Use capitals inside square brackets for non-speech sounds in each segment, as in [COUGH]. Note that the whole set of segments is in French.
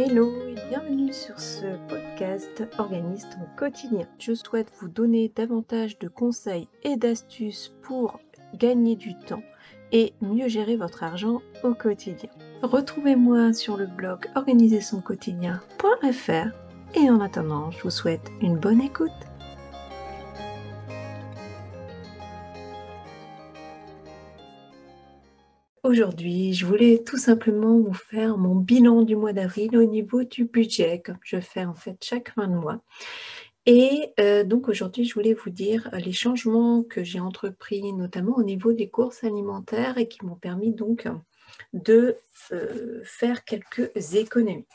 Hello et bienvenue sur ce podcast Organise ton quotidien. Je souhaite vous donner davantage de conseils et d'astuces pour gagner du temps et mieux gérer votre argent au quotidien. Retrouvez-moi sur le blog organisersonquotidien.fr et en attendant, je vous souhaite une bonne écoute. Aujourd'hui, je voulais tout simplement vous faire mon bilan du mois d'avril au niveau du budget, comme je fais en fait chaque fin de mois. Et euh, donc aujourd'hui, je voulais vous dire les changements que j'ai entrepris, notamment au niveau des courses alimentaires et qui m'ont permis donc de euh, faire quelques économies.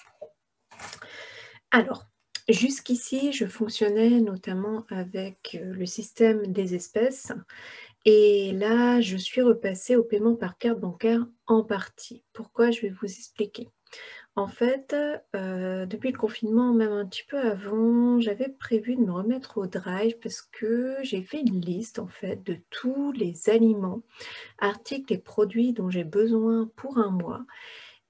Alors, jusqu'ici, je fonctionnais notamment avec euh, le système des espèces et là, je suis repassée au paiement par carte bancaire en partie. Pourquoi? Je vais vous expliquer. En fait, euh, depuis le confinement, même un petit peu avant, j'avais prévu de me remettre au drive parce que j'ai fait une liste en fait de tous les aliments, articles et produits dont j'ai besoin pour un mois.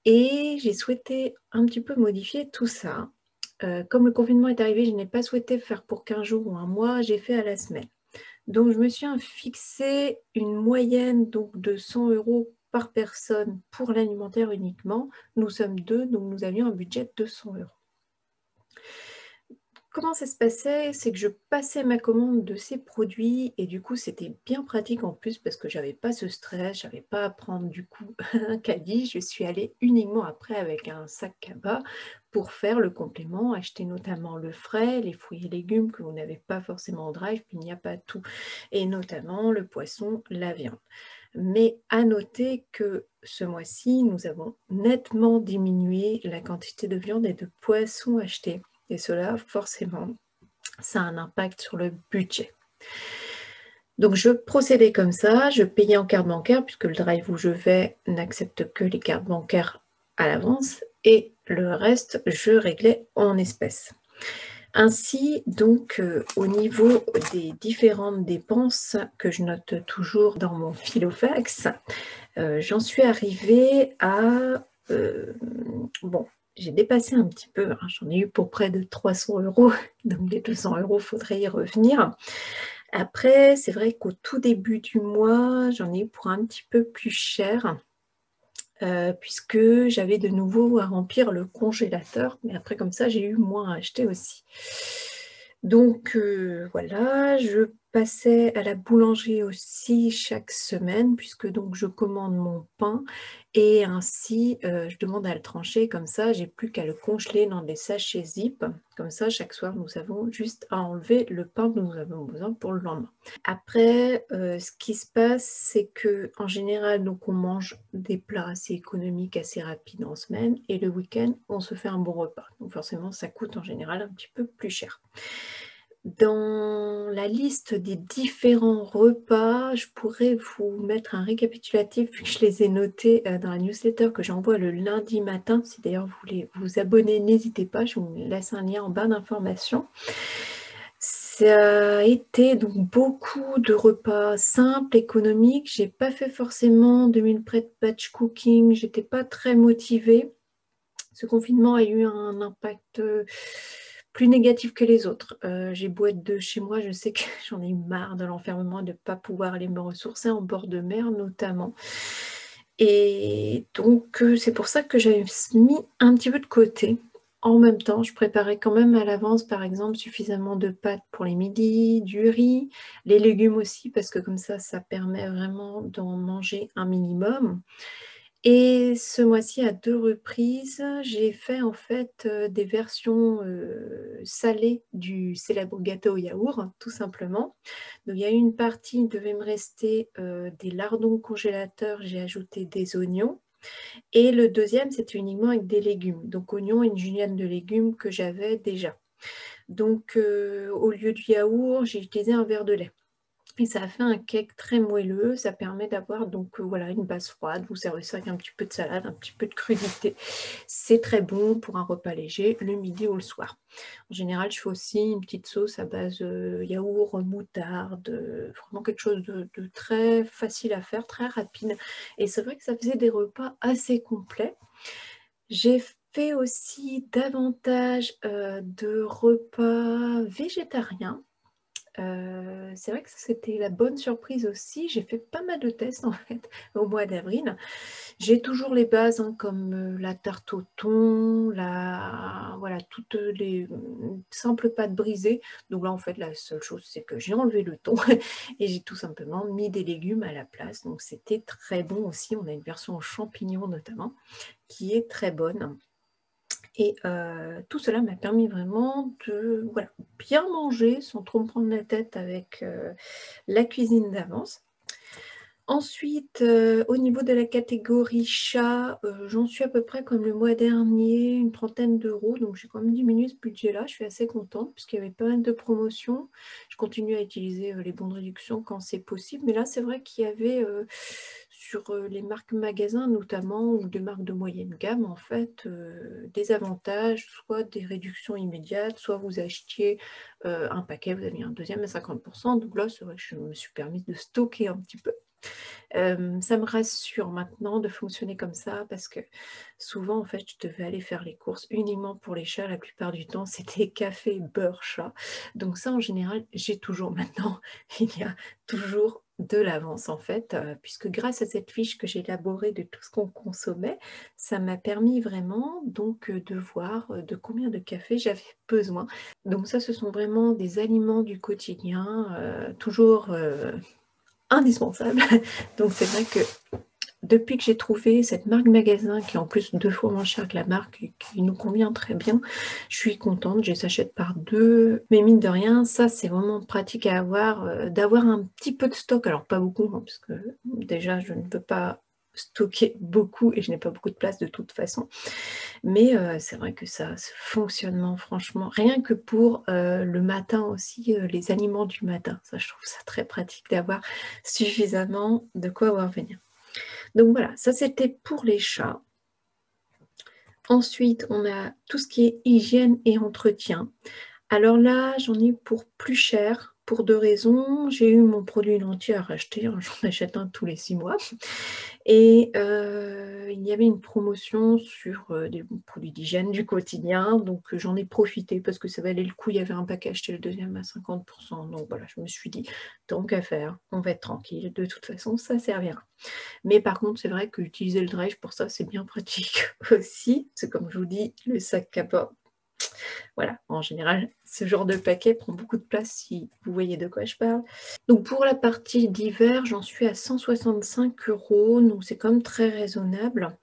Et j'ai souhaité un petit peu modifier tout ça. Euh, comme le confinement est arrivé, je n'ai pas souhaité faire pour 15 jours ou un mois, j'ai fait à la semaine. Donc, je me suis fixé une moyenne de 100 euros par personne pour l'alimentaire uniquement. Nous sommes deux, donc nous avions un budget de 100 euros. Comment ça se passait? C'est que je passais ma commande de ces produits et du coup c'était bien pratique en plus parce que j'avais pas ce stress, j'avais pas à prendre du coup [LAUGHS] un caddie. Je suis allée uniquement après avec un sac cabas pour faire le complément, acheter notamment le frais, les fruits et légumes que vous n'avez pas forcément en drive, puis il n'y a pas tout, et notamment le poisson, la viande. Mais à noter que ce mois-ci, nous avons nettement diminué la quantité de viande et de poisson achetés et cela, forcément, ça a un impact sur le budget. Donc je procédais comme ça, je payais en carte bancaire puisque le drive où je vais n'accepte que les cartes bancaires à l'avance et le reste je réglais en espèces. Ainsi, donc, euh, au niveau des différentes dépenses que je note toujours dans mon filofax, euh, j'en suis arrivée à, euh, bon, j'ai dépassé un petit peu, hein. j'en ai eu pour près de 300 euros, [LAUGHS] donc les 200 euros, faudrait y revenir. Après, c'est vrai qu'au tout début du mois, j'en ai eu pour un petit peu plus cher, euh, puisque j'avais de nouveau à remplir le congélateur, mais après comme ça, j'ai eu moins à acheter aussi. Donc euh, voilà, je passais à la boulangerie aussi chaque semaine, puisque donc je commande mon pain et ainsi euh, je demande à le trancher comme ça, j'ai plus qu'à le congeler dans des sachets zip. Comme ça, chaque soir, nous avons juste à enlever le pain dont nous avons besoin pour le lendemain. Après, euh, ce qui se passe, c'est que en général, donc on mange des plats assez économiques, assez rapides en semaine, et le week-end, on se fait un bon repas. Donc forcément, ça coûte en général un petit peu plus cher. Dans la liste des différents repas, je pourrais vous mettre un récapitulatif vu que je les ai notés euh, dans la newsletter que j'envoie le lundi matin. Si d'ailleurs vous voulez vous abonner, n'hésitez pas, je vous laisse un lien en bas d'information. Ça a été donc beaucoup de repas simples, économiques. J'ai pas fait forcément de meal prep batch cooking, j'étais pas très motivée. Ce confinement a eu un impact euh, plus négatif que les autres. Euh, j'ai beau être de chez moi, je sais que [LAUGHS] j'en ai marre de l'enfermement, de ne pas pouvoir aller me ressourcer en bord de mer notamment. Et donc euh, c'est pour ça que j'avais mis un petit peu de côté. En même temps, je préparais quand même à l'avance, par exemple, suffisamment de pâtes pour les midis, du riz, les légumes aussi, parce que comme ça, ça permet vraiment d'en manger un minimum. Et ce mois-ci, à deux reprises, j'ai fait en fait euh, des versions euh, salées du célèbre gâteau au yaourt, tout simplement. Donc il y a une partie, il devait me rester euh, des lardons congélateurs, j'ai ajouté des oignons. Et le deuxième, c'était uniquement avec des légumes. Donc oignons et une julienne de légumes que j'avais déjà. Donc au lieu du yaourt, j'ai utilisé un verre de lait. Et ça fait un cake très moelleux. Ça permet d'avoir donc euh, voilà une base froide. Vous servez ça avec un petit peu de salade, un petit peu de crudité. C'est très bon pour un repas léger le midi ou le soir. En général, je fais aussi une petite sauce à base euh, yaourt, moutarde, euh, vraiment quelque chose de, très facile à faire, très rapide. Et c'est vrai que ça faisait des repas assez complets. J'ai fait aussi davantage, de repas végétariens. C'est vrai que c'était la bonne surprise aussi. J'ai fait pas mal de tests en fait [LAUGHS] au mois d'avril. J'ai toujours les bases, hein, comme, la tarte au thon, la voilà, toutes les, mmh, simples pâtes brisées. Donc là, en fait, la seule chose, c'est que j'ai enlevé le thon [LAUGHS] et j'ai tout simplement mis des légumes à la place. Donc c'était très bon aussi. On a une version aux champignons notamment, qui est très bonne. Et tout cela m'a permis vraiment de voilà, bien manger sans trop me prendre la tête avec la cuisine d'avance. Ensuite, au niveau de la catégorie chat, j'en suis à peu près comme le mois dernier, une trentaine d'euros. Donc j'ai quand même diminué ce budget-là. Je suis assez contente puisqu'il y avait pas mal de promotions. Je continue à utiliser les bons de réduction quand c'est possible. Mais là, c'est vrai qu'il y avait sur les marques magasins notamment ou des marques de moyenne gamme, en fait, des avantages, soit des réductions immédiates, soit vous achetiez un paquet, vous aviez un deuxième à 50%. Donc là, c'est vrai que je me suis permis de stocker un petit peu ça me rassure maintenant de fonctionner comme ça parce que souvent, en fait, je devais aller faire les courses uniquement pour les chats. La plupart du temps, [LAUGHS] c'était café, beurre, chat. Donc ça, en général, j'ai toujours maintenant, [LAUGHS] il y a toujours de l'avance en fait, puisque grâce à cette fiche que j'ai élaborée de tout ce qu'on consommait, ça m'a permis vraiment donc de voir de combien de café j'avais besoin. Donc ça, ce sont vraiment des aliments du quotidien, toujours indispensable. [LAUGHS] Donc c'est vrai que depuis que j'ai trouvé cette marque magasin, qui est en plus deux fois moins cher que la marque, qui nous convient très bien, je suis contente, je les par deux. Mais mine de rien, ça c'est vraiment pratique à avoir, euh, d'avoir un petit peu de stock. Alors pas beaucoup, hein, parce que déjà je ne peux pas stocker beaucoup et je n'ai pas beaucoup de place de toute façon. Mais euh, c'est vrai que ça, ce fonctionnement, franchement, rien que pour euh, le matin aussi, les aliments du matin, ça je trouve ça très pratique d'avoir suffisamment de quoi avoir venir. Donc voilà, ça c'était pour les chats. Ensuite, on a tout ce qui est hygiène et entretien. Alors là, j'en ai pour plus cher, pour deux raisons. J'ai eu mon produit entier à racheter, hein, j'en [LAUGHS] achète un tous les six mois. Et euh, il y avait une promotion sur euh, des produits d'hygiène du quotidien, donc euh, j'en ai profité parce que ça valait le coup. Il y avait un paquet acheté le deuxième à 50%. Donc voilà, je me suis dit, tant qu'à faire, on va être tranquille. De toute façon, ça servira. Mais par contre, c'est vrai qu'utiliser le drive pour ça, c'est bien pratique [LAUGHS] aussi. C'est comme je vous dis, le sac capot voilà, en général, ce genre de paquet prend beaucoup de place si vous voyez de quoi je parle. Donc pour la partie d'hiver, j'en suis à 165 euros, donc c'est quand même très raisonnable,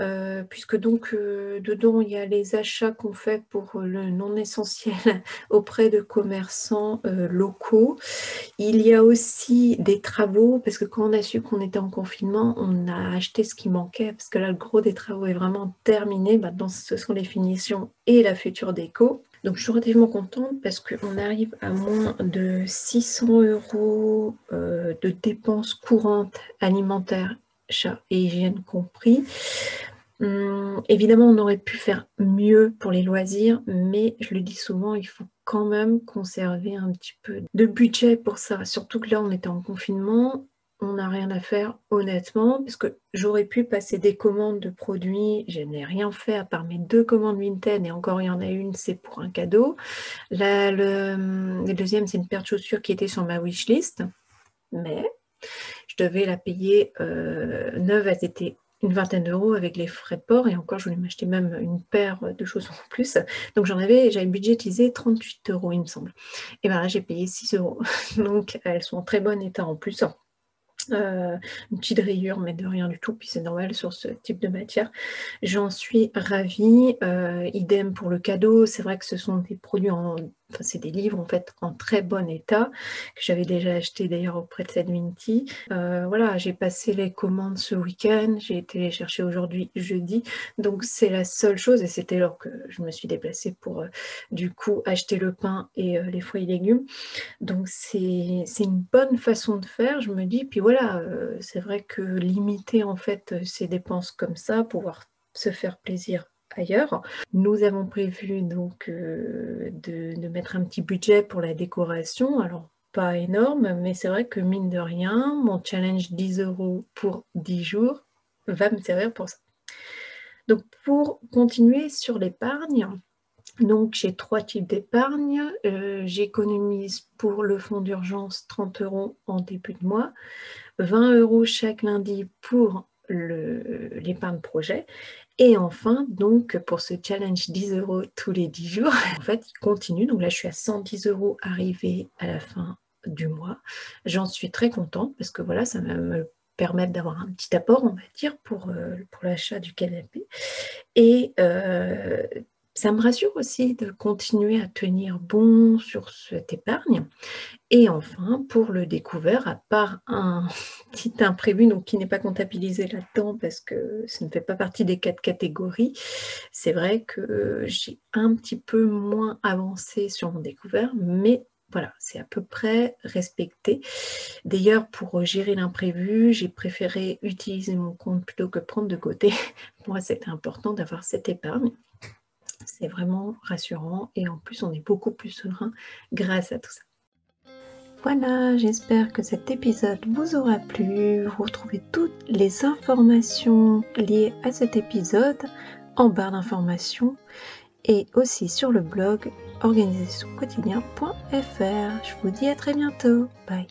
euh, puisque donc euh, dedans il y a les achats qu'on fait pour le non essentiel [LAUGHS] auprès de commerçants euh, locaux. Il y a aussi des travaux, parce que quand on a su qu'on était en confinement, on a acheté ce qui manquait, parce que là le gros des travaux est vraiment terminé. Maintenant ce sont les finitions et la future déco. Donc je suis relativement contente parce qu'on arrive à moins de 600 euros euh, de dépenses courantes alimentaires, chat et hygiène compris. Hum, évidemment, on aurait pu faire mieux pour les loisirs, mais je le dis souvent, il faut quand même conserver un petit peu de budget pour ça. Surtout que là, on était en confinement, on n'a rien à faire honnêtement, parce que j'aurais pu passer des commandes de produits, je n'ai rien fait à part mes deux commandes Vinted, et encore il y en a une, c'est pour un cadeau. La, le, deuxième, c'est une paire de chaussures qui était sur ma wishlist, mais je devais la payer euh, neuve, elle était une vingtaine d'euros avec les frais de port, et encore, je voulais m'acheter même une paire de chaussures en plus. Donc j'en avais, j'avais budgétisé 38 euros, il me semble. Et bien là, j'ai payé 6 euros. [LAUGHS] Donc elles sont en très bon état en plus. Euh, une petite rayure, mais de rien du tout, puis c'est normal sur ce type de matière. J'en suis ravie. Euh, idem pour le cadeau, c'est vrai que ce sont des produits en C'est des livres en fait en très bon état que j'avais déjà acheté d'ailleurs auprès de cette Euh, voilà, j'ai passé les commandes ce week-end, j'ai été les chercher aujourd'hui jeudi, donc c'est la seule chose et c'était alors que je me suis déplacée pour euh, du coup acheter le pain et euh, les fruits et légumes. Donc c'est une bonne façon de faire, je me dis. Puis voilà, c'est vrai que limiter en fait ces dépenses comme ça, pouvoir se faire plaisir ailleurs. Nous avons prévu donc euh, de, mettre un petit budget pour la décoration. Alors pas énorme, mais c'est vrai que mine de rien, mon challenge 10 euros pour 10 jours va me servir pour ça. Donc pour continuer sur l'épargne, donc j'ai trois types d'épargne. Euh, j'économise pour le fonds d'urgence 30 euros en début de mois, 20 euros chaque lundi pour l'épargne projet. Et enfin, donc, pour ce challenge 10 euros tous les 10 jours, [LAUGHS] en fait, il continue. Donc là, je suis à 110 euros arrivé à la fin du mois. J'en suis très contente parce que voilà, ça va me permettre d'avoir un petit apport, on va dire, pour, euh, pour l'achat du canapé. Et euh, ça me rassure aussi de continuer à tenir bon sur cette épargne. Et enfin, pour le découvert, à part un [LAUGHS] petit imprévu, donc qui n'est pas comptabilisé là-dedans parce que ça ne fait pas partie des quatre catégories, c'est vrai que j'ai un petit peu moins avancé sur mon découvert, mais voilà, c'est à peu près respecté. D'ailleurs, pour gérer l'imprévu, j'ai préféré utiliser mon compte plutôt que prendre de côté. [LAUGHS] Moi, c'était important d'avoir cette épargne. C'est vraiment rassurant et en plus on est beaucoup plus serein grâce à tout ça. Voilà, j'espère que cet épisode vous aura plu. Vous retrouvez toutes les informations liées à cet épisode en barre d'informations et aussi sur le blog organisationquotidien.fr. Je vous dis à très bientôt. Bye.